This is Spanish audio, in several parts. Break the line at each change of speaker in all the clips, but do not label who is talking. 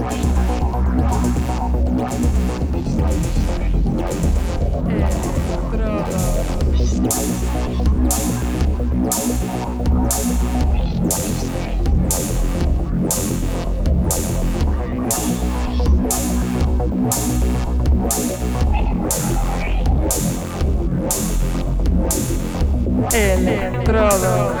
Estrada. Electrodos.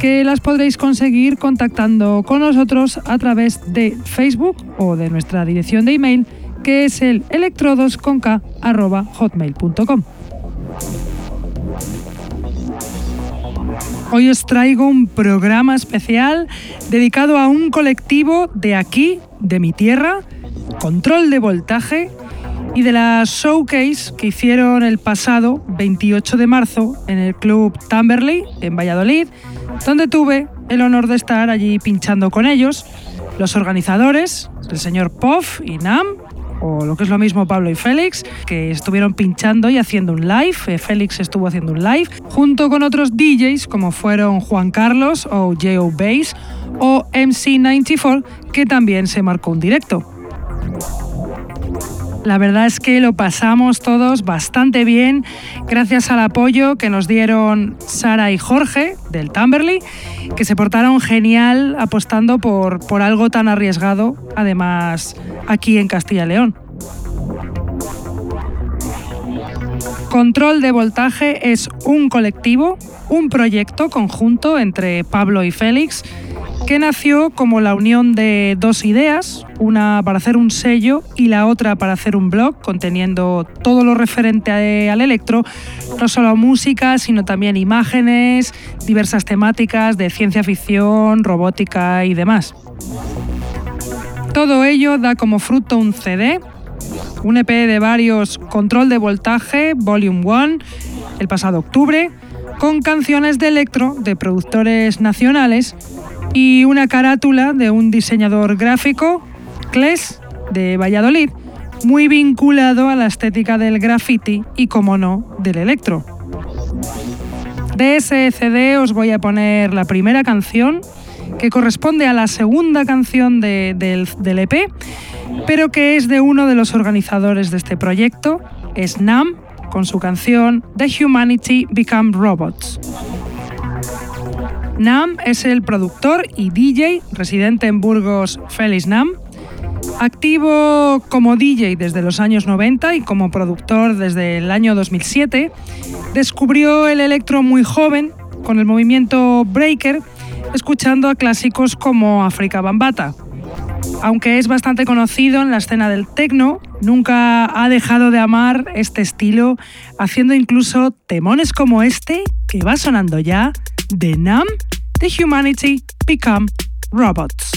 que las podréis conseguir contactando con nosotros a través de Facebook o de nuestra dirección de email que es el electrodosconk.hotmail.com. Hoy os traigo un programa especial dedicado a un colectivo de aquí, de mi tierra, control de voltaje, y de la showcase que hicieron el pasado 28 de marzo en el Club Tamberley en Valladolid, donde tuve el honor de estar allí pinchando con ellos, los organizadores, el señor Poff y Nam, o lo que es lo mismo Pablo y Félix, que estuvieron pinchando y haciendo un live. Eh, Félix estuvo haciendo un live, junto con otros DJs como fueron Juan Carlos o J.O. Bass o MC94, que también se marcó un directo. La verdad es que lo pasamos todos bastante bien gracias al apoyo que nos dieron Sara y Jorge del Tamberley, que se portaron genial apostando por, por algo tan arriesgado, además aquí en Castilla y León. Control de Voltaje es un colectivo, un proyecto conjunto entre Pablo y Félix que nació como la unión de dos ideas, una para hacer un sello y la otra para hacer un blog conteniendo todo lo referente al electro, no solo música, sino también imágenes, diversas temáticas de ciencia ficción, robótica y demás. Todo ello da como fruto un CD, un EP de varios Control de Voltaje, Volume 1, el pasado octubre, con canciones de electro de productores nacionales y una carátula de un diseñador gráfico, Kles, de Valladolid, muy vinculado a la estética del graffiti y, como no, del electro. De ese CD os voy a poner la primera canción, que corresponde a la segunda canción del, EP, pero que es de uno de los organizadores de este proyecto, es Nam, con su canción The Humanity Become Robots. Nam es el productor y DJ residente en Burgos Félix Nam, activo como DJ desde los años 90 y como productor desde el año 2007, descubrió el electro muy joven con el movimiento breaker, escuchando a clásicos como África Bambata. aunque es bastante conocido en la escena del techno, nunca ha dejado de amar este estilo, haciendo incluso temones como este que va sonando ya de Numb, The Humanity Become Robots.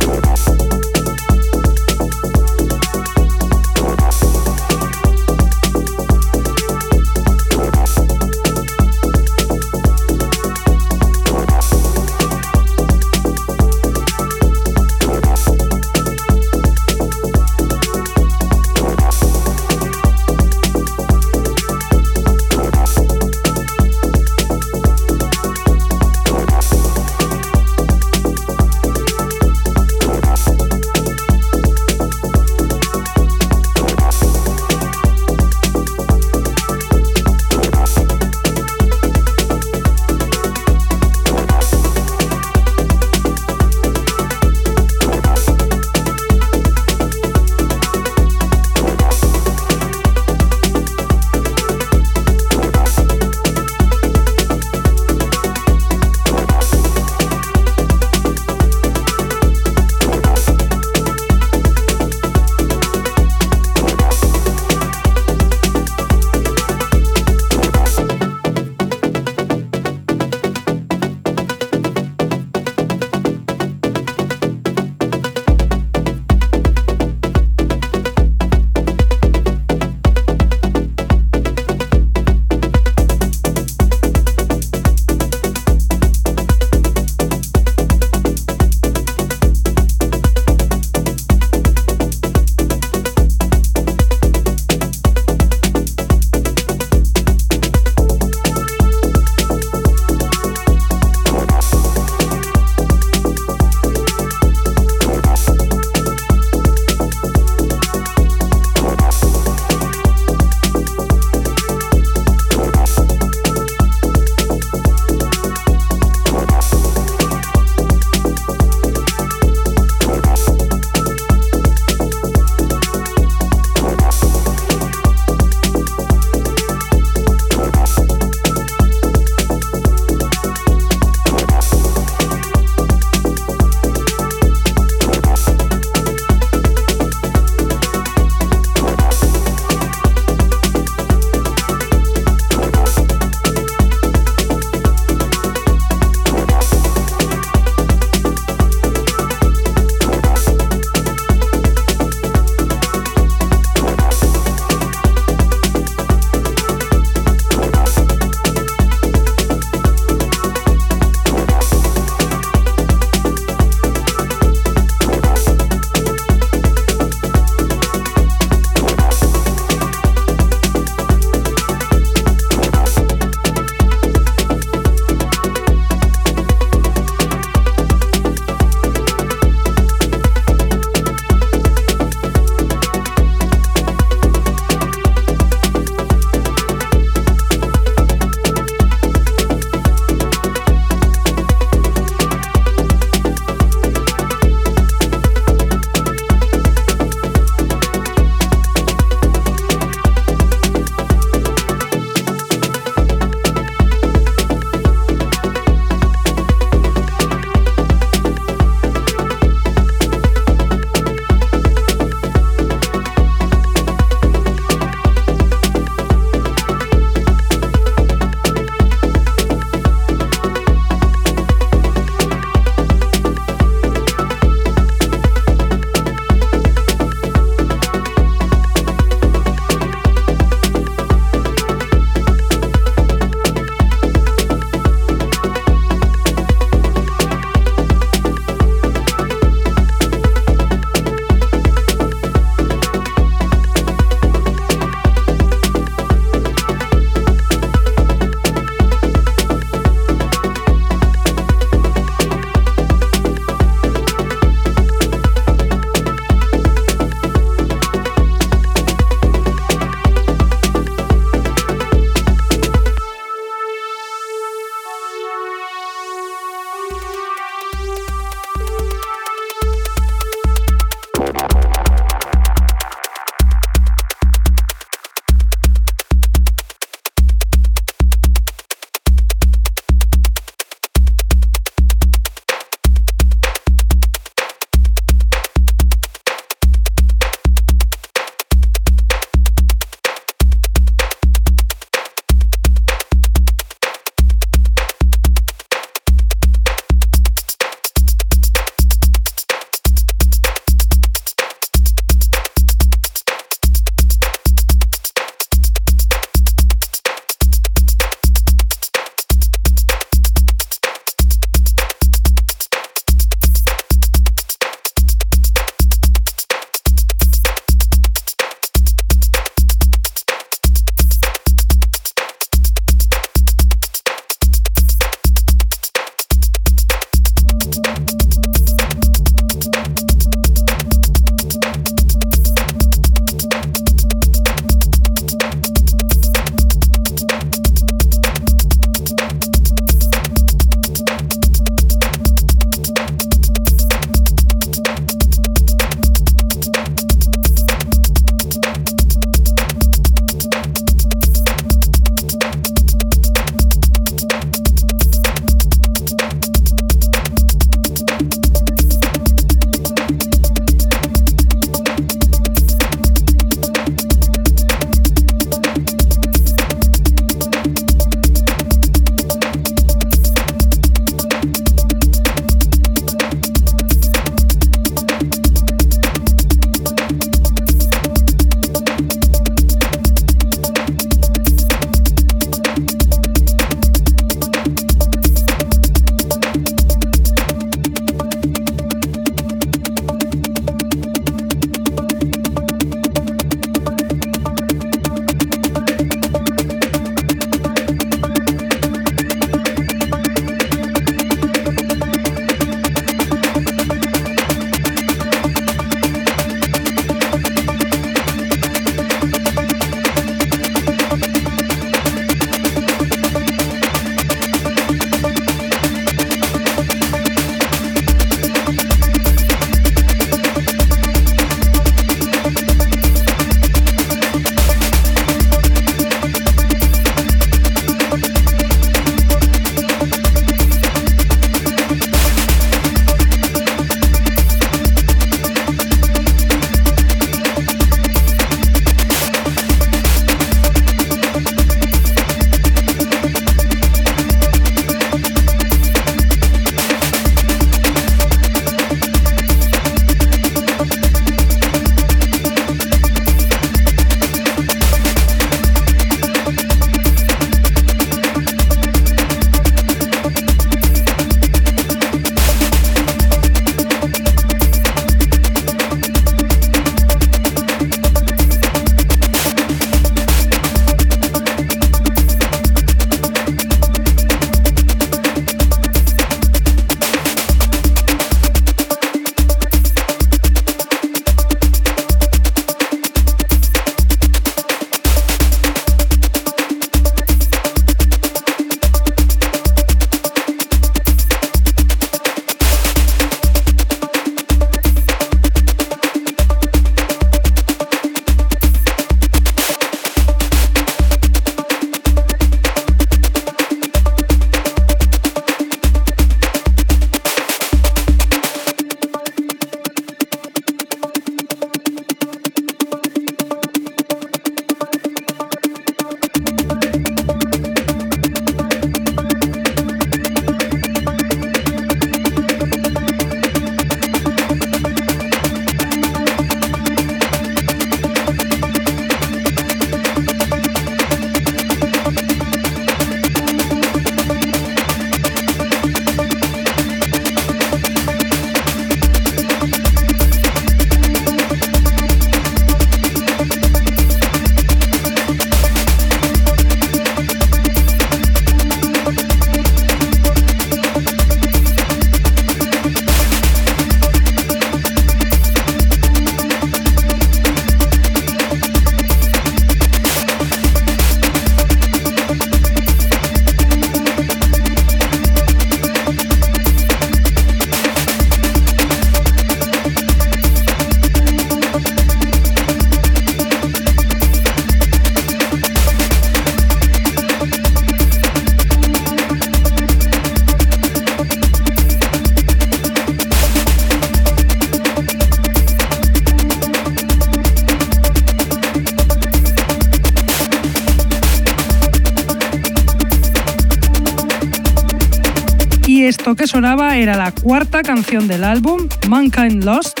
Era la cuarta canción del álbum, Mankind Lost,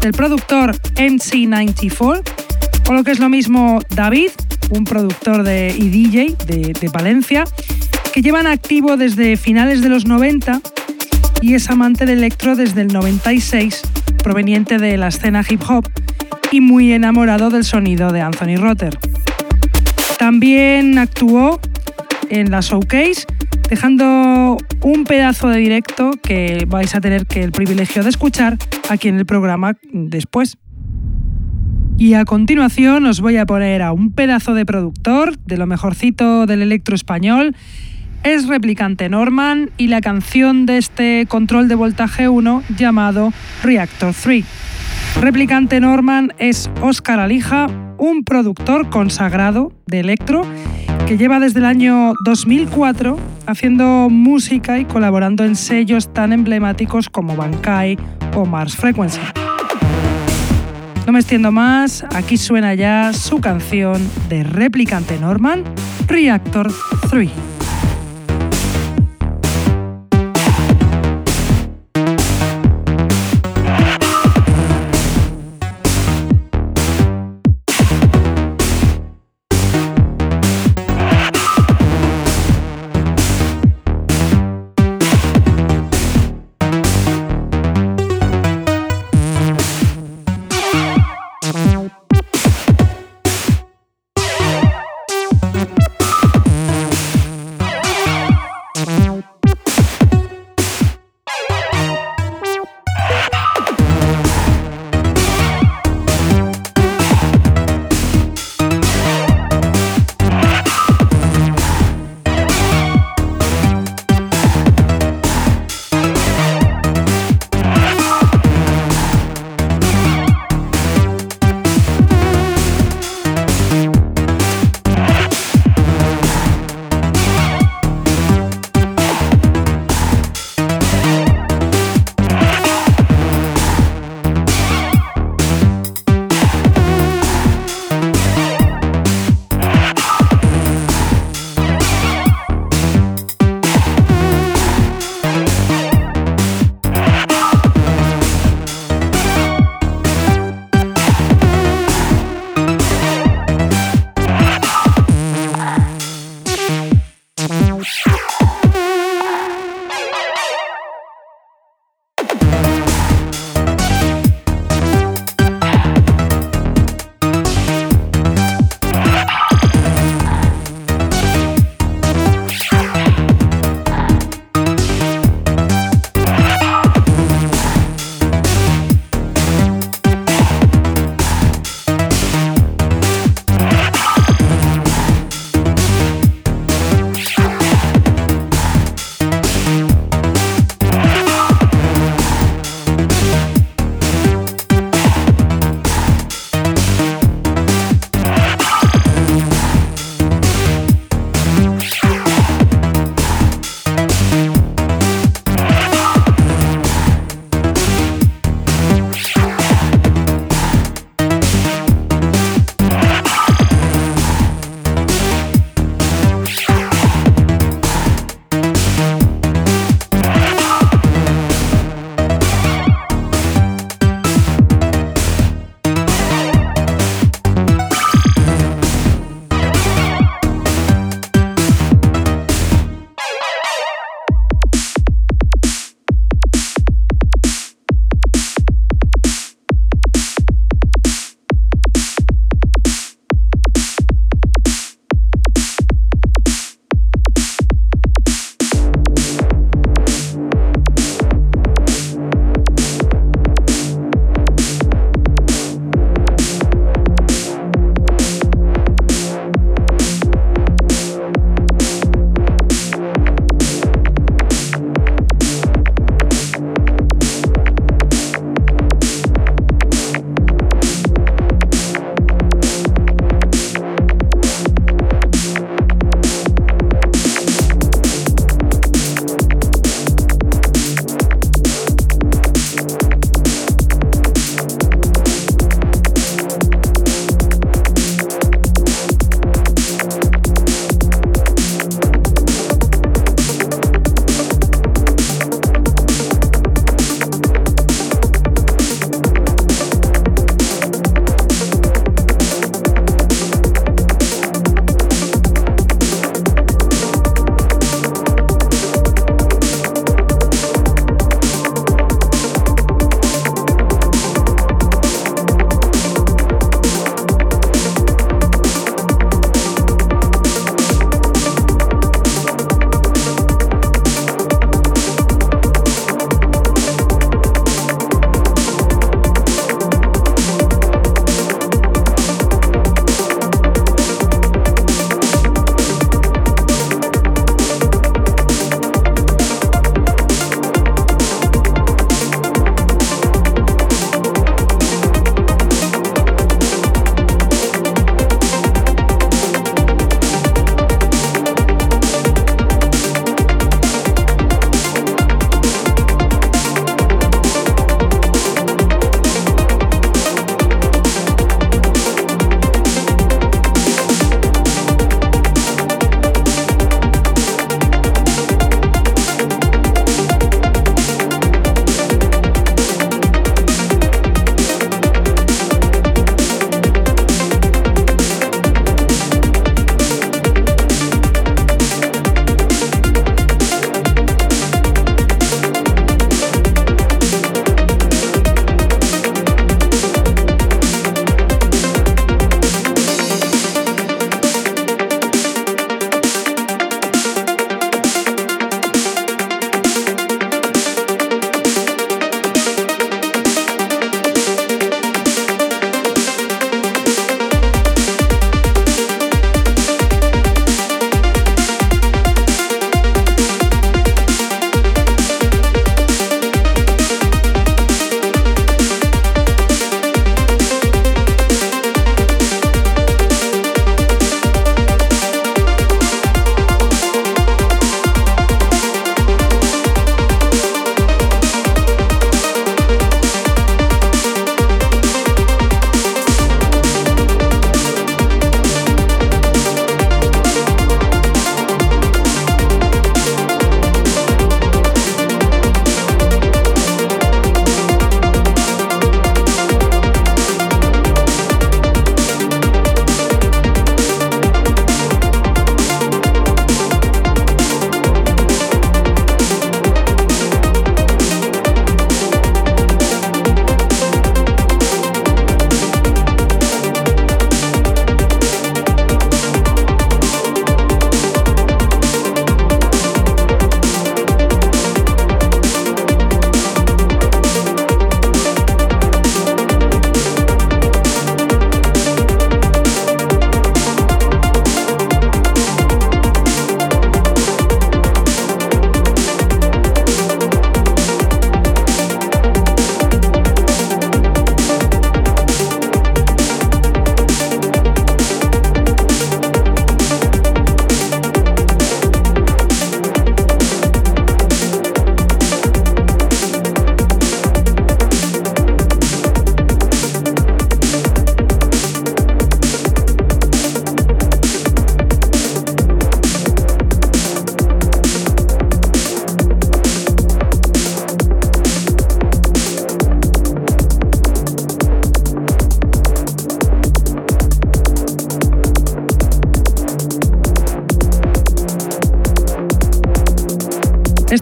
del productor MC94, o lo que es lo mismo David, un productor de, y DJ de, de Valencia, que llevan activo desde finales de los 90 y es amante de electro desde el 96, proveniente de la escena hip hop y muy enamorado del sonido de Anthony Rotter. También actuó en la showcase, dejando un pedazo de directo que vais a tener que el privilegio de escuchar aquí en el programa después. Y a continuación os voy a poner a un pedazo de productor de lo mejorcito del electro español. Es Replicante Norman y la canción de este control de voltaje 1 llamado Reactor 3. Replicante Norman es Oscar Alija, un productor consagrado de electro que lleva desde el año 2004 haciendo música y colaborando en sellos tan emblemáticos como Bankai o Mars Frequency. No me extiendo más, aquí suena ya su canción de Replicante Norman, Reactor 3.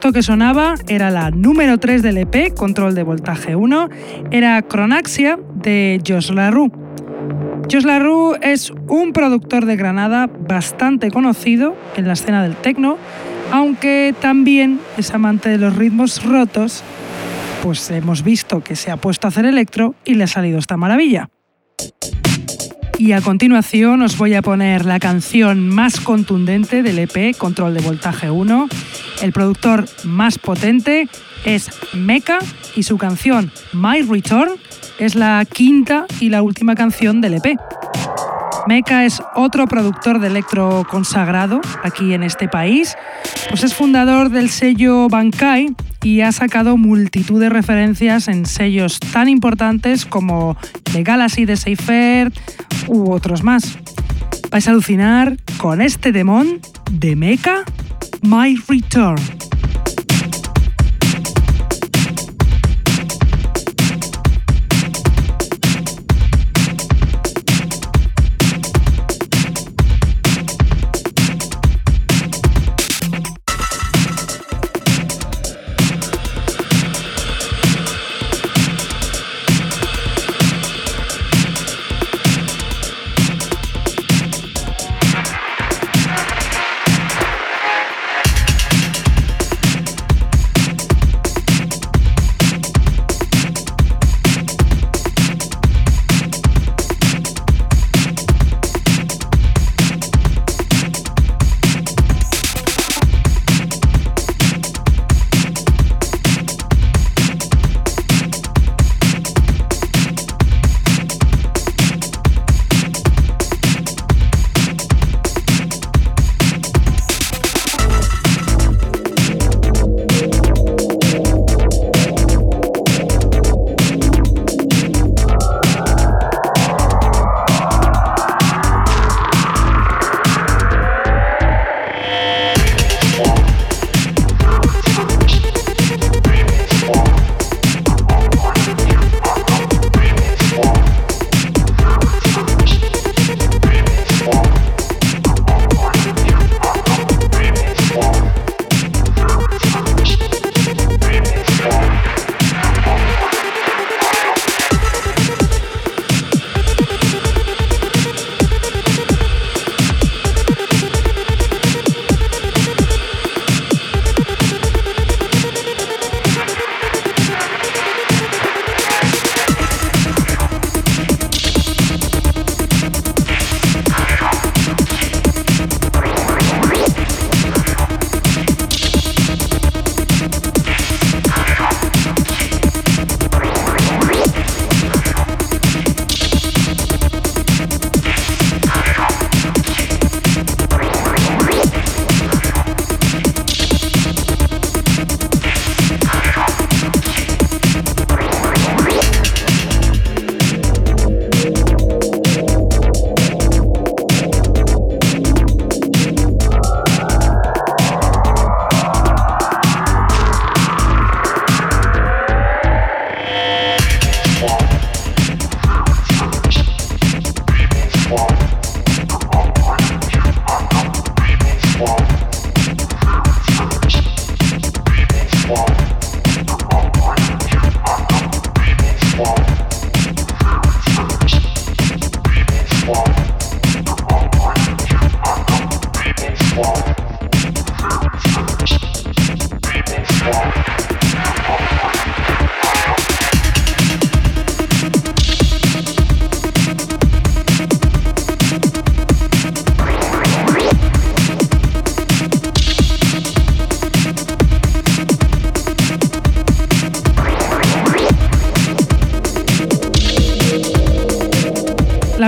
Esto que sonaba era la número 3 del EP, Control de Voltaje 1, era Cronaxia de Josh LaRue. Josh LaRue es un productor de Granada bastante conocido en la escena del techno, aunque también es amante de los ritmos rotos, pues hemos visto que se ha puesto a hacer electro y le ha salido esta maravilla. Y a continuación os voy a poner la canción más contundente del EP Control de Voltaje 1. El productor más potente es Mecha y su canción My Return es la quinta y la última canción del EP. Mecha es otro productor de electro consagrado aquí en este país, pues es fundador del sello Bankai y ha sacado multitud de referencias en sellos tan importantes como The Galaxy de Seifer u otros más. Vais a alucinar con este demon de Mecha, My Return.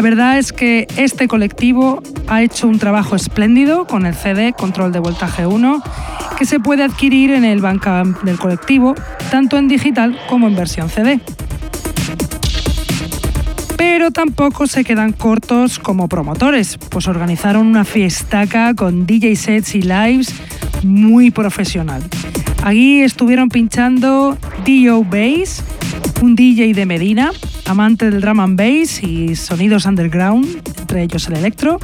La verdad es que este colectivo ha hecho un trabajo espléndido con el CD Control de Voltaje 1, que se puede adquirir en el Bandcamp del colectivo, tanto en digital como en versión CD. Pero tampoco se quedan cortos como promotores, pues organizaron una fiestaca con DJ sets y lives muy profesional. Allí estuvieron pinchando Dio Bass, un DJ de Medina, amante del drum and bass y sonidos underground, entre ellos el electro.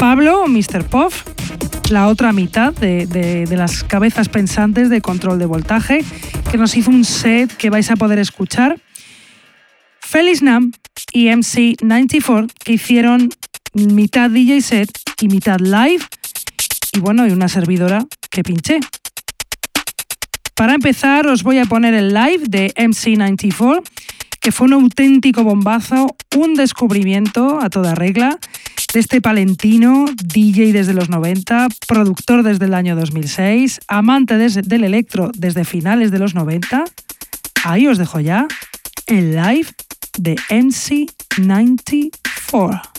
Pablo, Mr. Puff, la otra mitad de, las cabezas pensantes de control de voltaje, que nos hizo un set que vais a poder escuchar. Félix Nam y MC94, que hicieron mitad DJ set y mitad live, y bueno, y una servidora que pinché. Para empezar, os voy a poner el live de MC94, que fue un auténtico bombazo, un descubrimiento a toda regla de este palentino, DJ desde los 90, productor desde el año 2006, amante del electro desde finales de los 90. Ahí os dejo ya el live de MC94.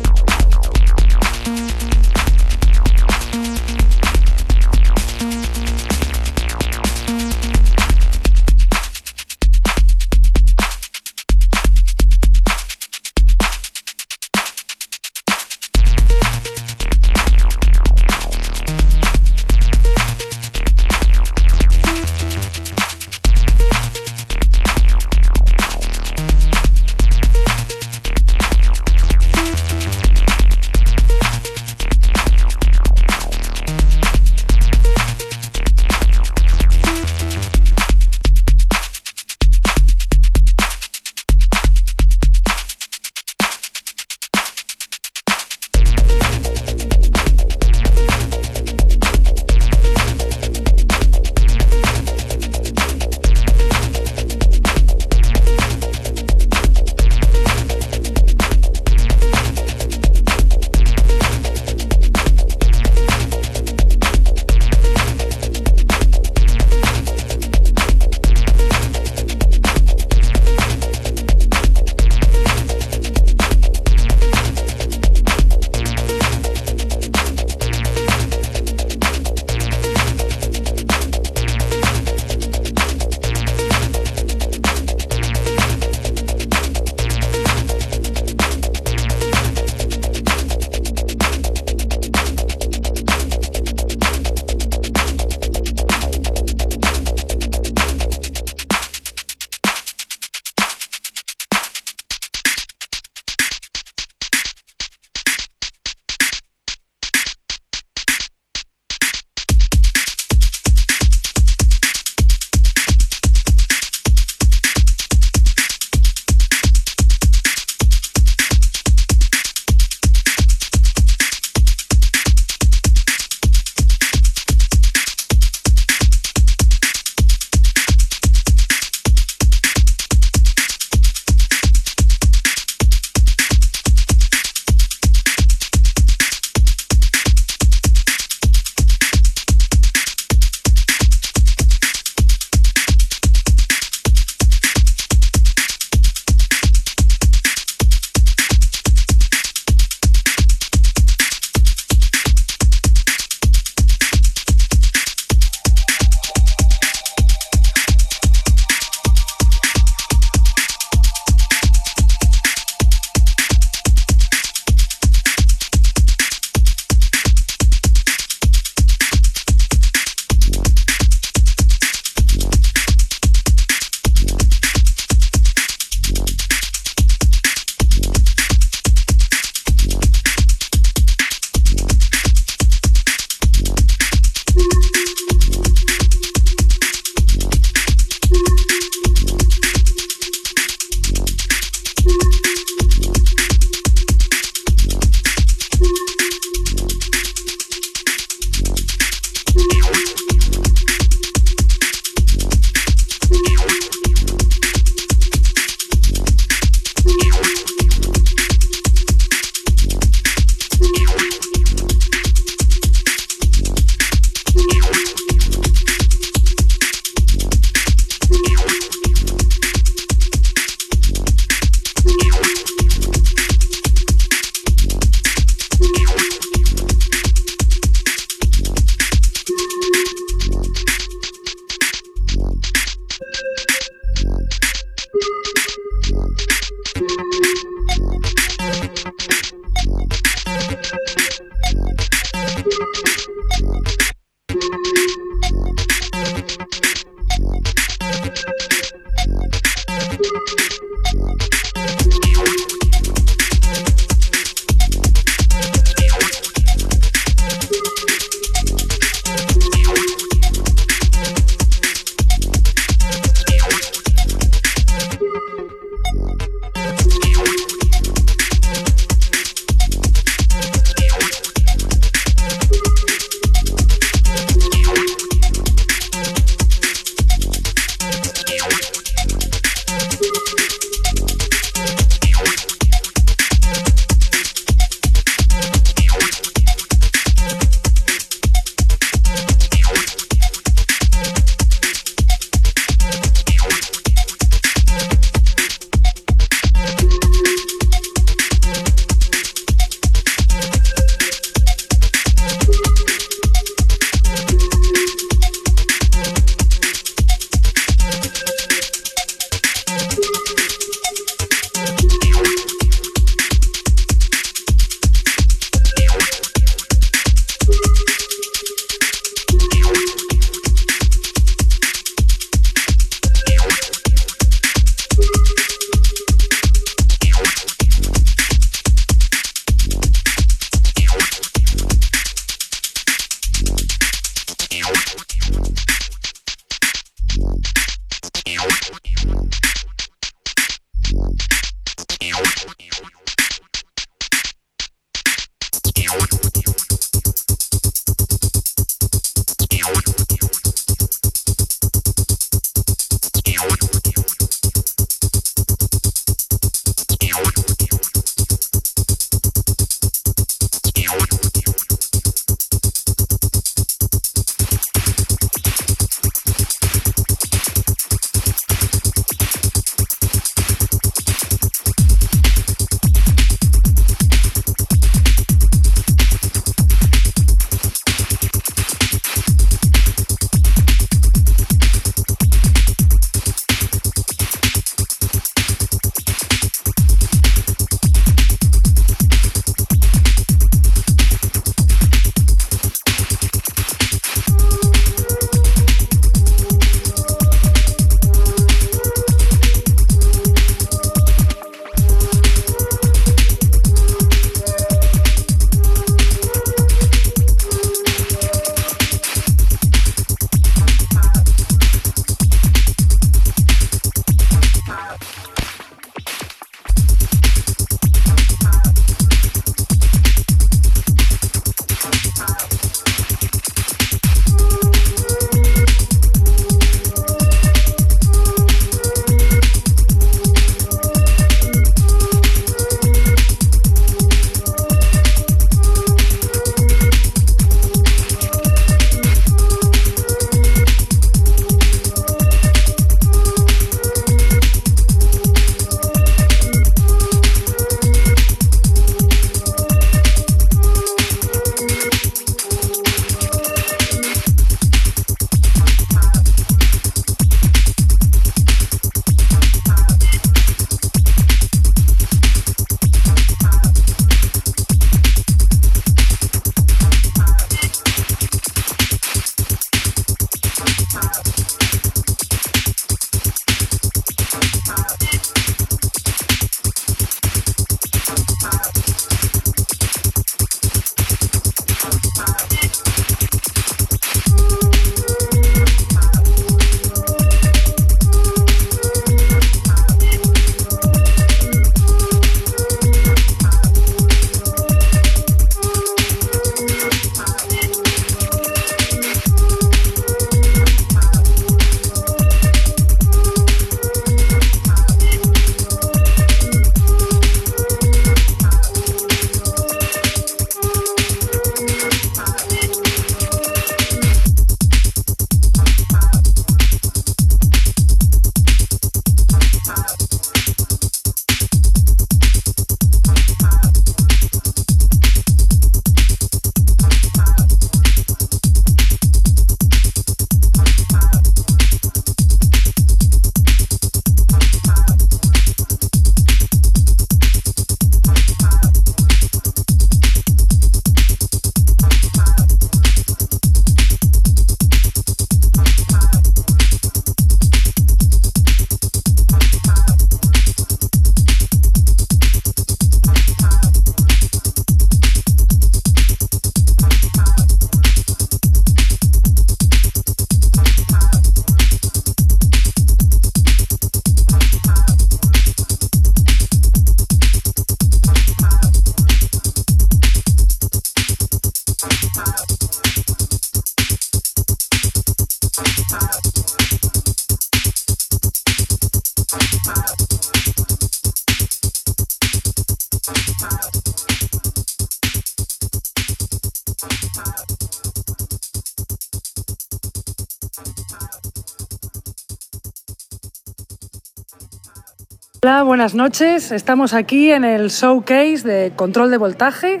Hola, buenas noches. Estamos aquí en el showcase de control de voltaje,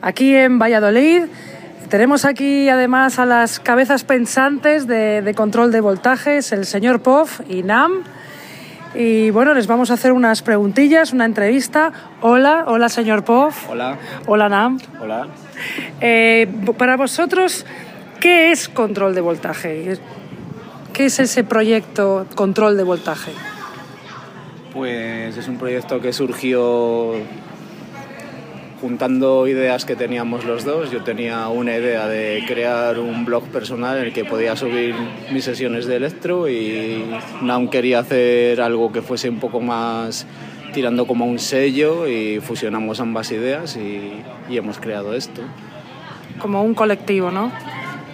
aquí en Valladolid. Tenemos aquí además a las cabezas pensantes de, control de voltajes, el señor Poff y Nam. Y bueno, les vamos a hacer unas preguntillas, una entrevista. Hola, hola señor Poff.
Hola.
Hola Nam.
Hola.
Eh, para vosotros, ¿qué es control de voltaje? ¿Qué es ese proyecto control de voltaje?
Pues es un proyecto que surgió juntando ideas que teníamos los dos. Yo tenía una idea de crear un blog personal en el que podía subir mis sesiones de electro y Nam quería hacer algo que fuese un poco más tirando como un sello y fusionamos ambas ideas y, y hemos creado esto.
Como un colectivo, ¿no?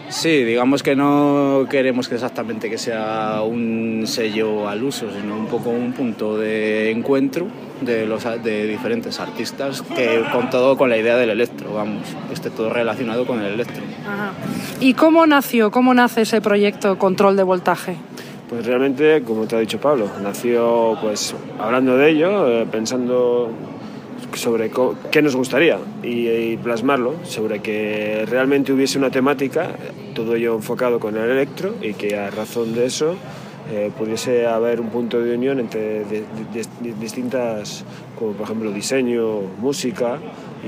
Sí, digamos que no queremos que exactamente que sea un sello al uso, sino un poco un punto de encuentro de, los, de diferentes artistas, que con todo con la idea del electro, vamos, que esté todo relacionado con el electro.
¿Y cómo nació, cómo nace ese proyecto Control de Voltaje?
Pues realmente, como te ha dicho Pablo, nació pues hablando de ello, eh, pensando sobre qué nos gustaría y, plasmarlo, sobre que realmente hubiese una temática, todo ello enfocado con el electro y que a razón de eso eh, pudiese haber un punto de unión entre distintas, como por ejemplo diseño, música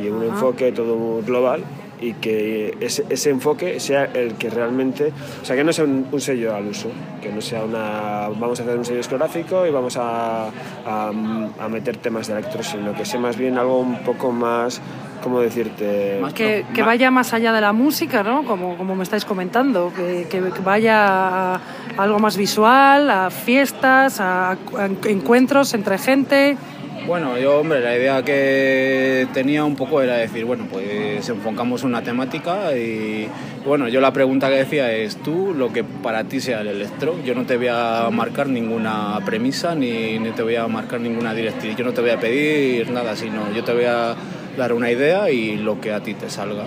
y un enfoque todo global y que ese, ese, enfoque sea el que realmente, o sea, que no sea un, sello al uso, que no sea una, vamos a hacer un sello discográfico y vamos a, a, meter temas de electro, sino que sea más bien algo un poco más, ¿cómo decirte?
que, que, vaya más allá de la música, ¿no? Como, como me estáis comentando, que, que vaya a algo más visual, a fiestas, a encuentros entre gente.
Bueno, yo, hombre, la idea que tenía un poco era decir, bueno, pues enfocamos una temática y, bueno, yo la pregunta que decía es, tú, lo que para ti sea el electro, yo no te voy a marcar ninguna premisa ni, ni te voy a marcar ninguna directriz, yo no te voy a pedir nada, sino yo te voy a dar una idea y lo que a ti te salga.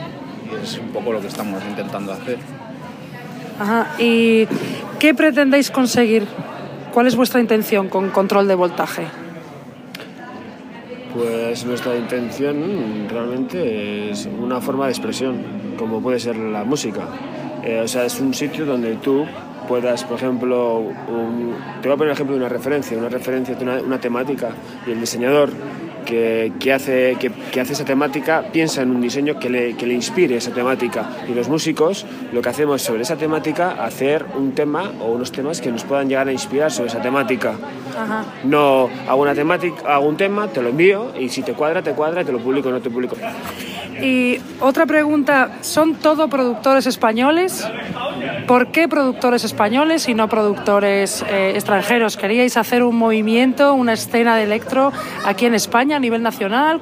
Y es un poco lo que estamos intentando hacer.
Ajá, ¿y qué pretendéis conseguir? ¿Cuál es vuestra intención con control de voltaje?
Pues nuestra intención realmente es una forma de expresión, como puede ser la música. Eh, o sea, es un sitio donde tú puedas, por ejemplo, te voy a poner el ejemplo de una referencia, una referencia de una, temática y el diseñador que, que, hace, que, hace esa temática piensa en un diseño que le, que le, inspire esa temática. Y los músicos lo que hacemos sobre esa temática, hacer un tema o unos temas que nos puedan llegar a inspirar sobre esa temática. No hago una temática, hago un tema, te lo envío y si te cuadra, te cuadra, te lo publico o no te publico.
Y otra pregunta, ¿son todo productores españoles? ¿Por qué productores españoles y no productores eh, extranjeros? ¿Queríais hacer un movimiento, una escena de electro aquí en España a nivel nacional?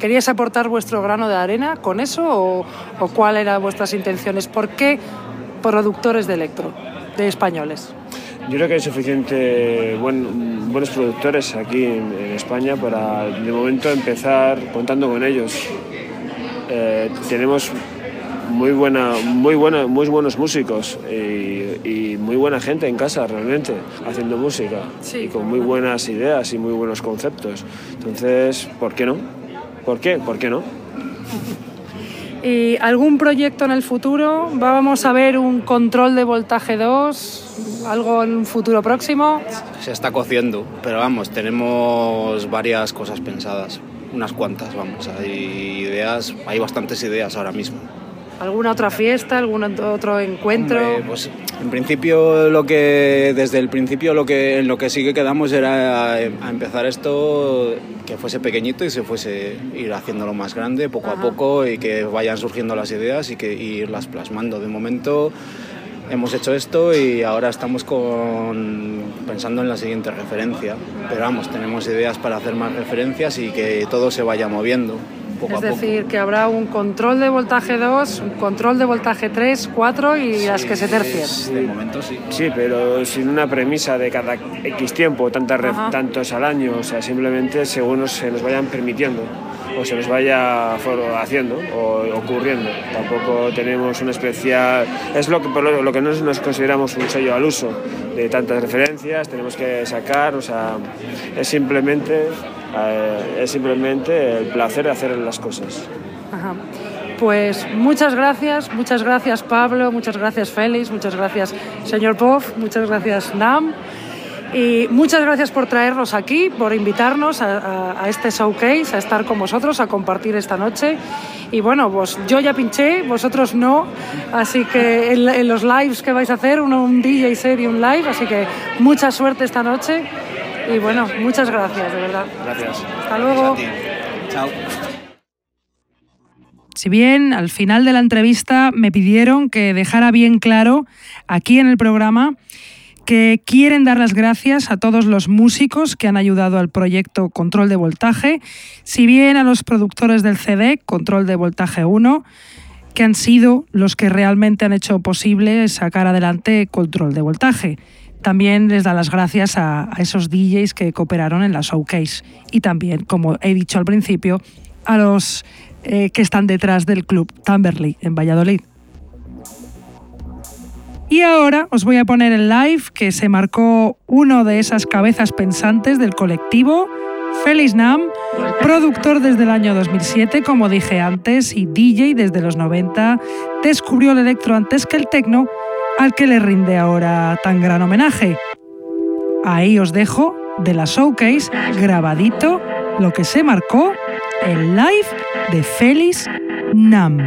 ¿Queríais aportar vuestro grano de arena con eso o, o cuáles eran vuestras intenciones? ¿Por qué productores de electro, de españoles?
Yo creo que hay suficiente buenos productores aquí en, España para de momento empezar contando con ellos. Eh, tenemos muy buena, muy buena, muy buenos músicos y, muy buena gente en casa realmente haciendo música y con muy buenas ideas y muy buenos conceptos. Entonces, ¿por qué no? ¿Por qué? ¿Por qué no?
¿Y algún proyecto en el futuro? ¿Vamos a ver un control de voltaje 2? ¿Algo en un futuro próximo?
Se está cociendo, pero vamos, tenemos varias cosas pensadas. Unas cuantas, vamos. Hay ideas, hay bastantes ideas ahora mismo.
¿Alguna otra fiesta, algún otro encuentro?
pues en principio lo que desde el principio lo que en lo que sí que quedamos era a empezar esto que fuese pequeñito y se fuese ir haciéndolo más grande poco a poco y que vayan surgiendo las ideas y que irlas plasmando. De momento hemos hecho esto y ahora estamos con, pensando en la siguiente referencia. Pero vamos, tenemos ideas para hacer más referencias y que todo se vaya moviendo. Poco
es
a poco.
decir, que habrá un control de voltaje 2, un control de voltaje 3, 4 y las que se tercien.
Es- De momento sí.
Sí, pero sin una premisa de cada X tiempo, tantas tantos al año, o sea, simplemente según se nos vayan permitiendo o se nos vaya haciendo o ocurriendo. Tampoco tenemos una especial... Es lo que, por lo, lo que nos, nos consideramos un sello al uso de tantas referencias, tenemos que sacar, o sea, es simplemente, eh, es simplemente el placer de hacer las cosas.
Ajá. Pues muchas gracias, muchas gracias Pablo, muchas gracias Félix, muchas gracias señor Pov, muchas gracias Nam y muchas gracias por traernos aquí, por invitarnos a, a- a este showcase, a estar con vosotros, a compartir esta noche. Y bueno, pues yo ya pinché, vosotros no, así que en, en los lives que vais a hacer, uno un DJ set y un live, así que mucha suerte esta noche y bueno, muchas gracias, de verdad.
Gracias.
Hasta luego.
A ti. Chao.
Si bien al final de la entrevista me pidieron que dejara bien claro aquí en el programa que quieren dar las gracias a todos los músicos que han ayudado al proyecto Control de Voltaje, si bien a los productores del CD Control de Voltaje 1, que han sido los que realmente han hecho posible sacar adelante Control de Voltaje. También les da las gracias a, a esos DJs que cooperaron en la showcase y también, como he dicho al principio, a los eh, que están detrás del club Tamberley en Valladolid. Y ahora os voy a poner el live que se marcó uno de esas cabezas pensantes del colectivo, Félix Nam, productor desde el año 2007, como dije antes, y DJ desde los 90, descubrió el electro antes que el tecno, al que le rinde ahora tan gran homenaje. Ahí os dejo de la showcase grabadito lo que se marcó el live de Félix Nam.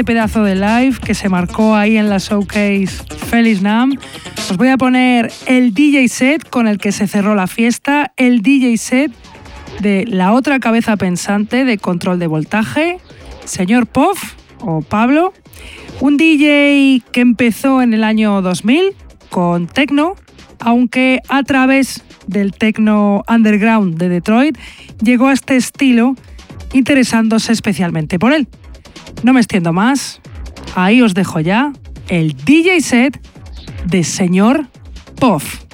Este pedazo de live que se marcó ahí en la showcase Feliz Nam, os voy a poner el DJ set con el que se cerró la fiesta, el DJ set de la otra cabeza pensante de control de voltaje, señor Poff o Pablo, un DJ que empezó en el año 2000 con techno, aunque a través del techno underground de Detroit llegó a este estilo interesándose especialmente por él. No me extiendo más, ahí os dejo ya el DJ set de señor Puff.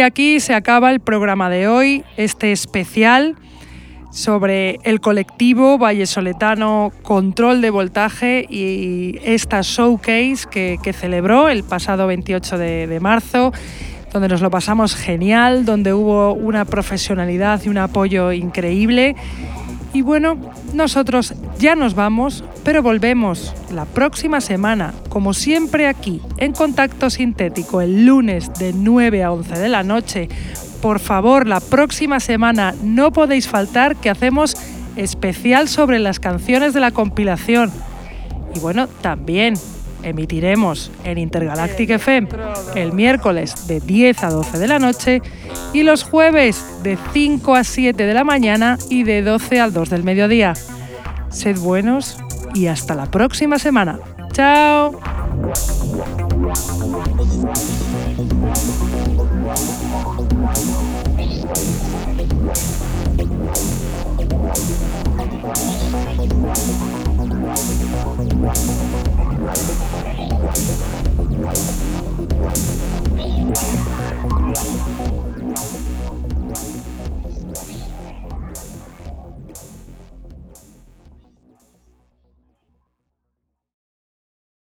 Y aquí se acaba el programa de hoy, este especial sobre el colectivo vallesoletano Control de Voltaje y esta showcase que, celebró el pasado 28 de, marzo, donde nos lo pasamos genial, donde hubo una profesionalidad y un apoyo increíble. Y bueno, nosotros ya nos vamos, pero volvemos la próxima semana, como siempre aquí, en Contacto Sintético, el lunes de 9 a 11 de la noche, por favor, la próxima semana no podéis faltar que hacemos especial sobre las canciones de la compilación. Y bueno, también emitiremos en Intergalactic FM el miércoles de 10 a 12 de la noche y los jueves de 5 a 7 de la mañana y de 12 al 2 del mediodía. Sed buenos y hasta la próxima semana. ¡Chao!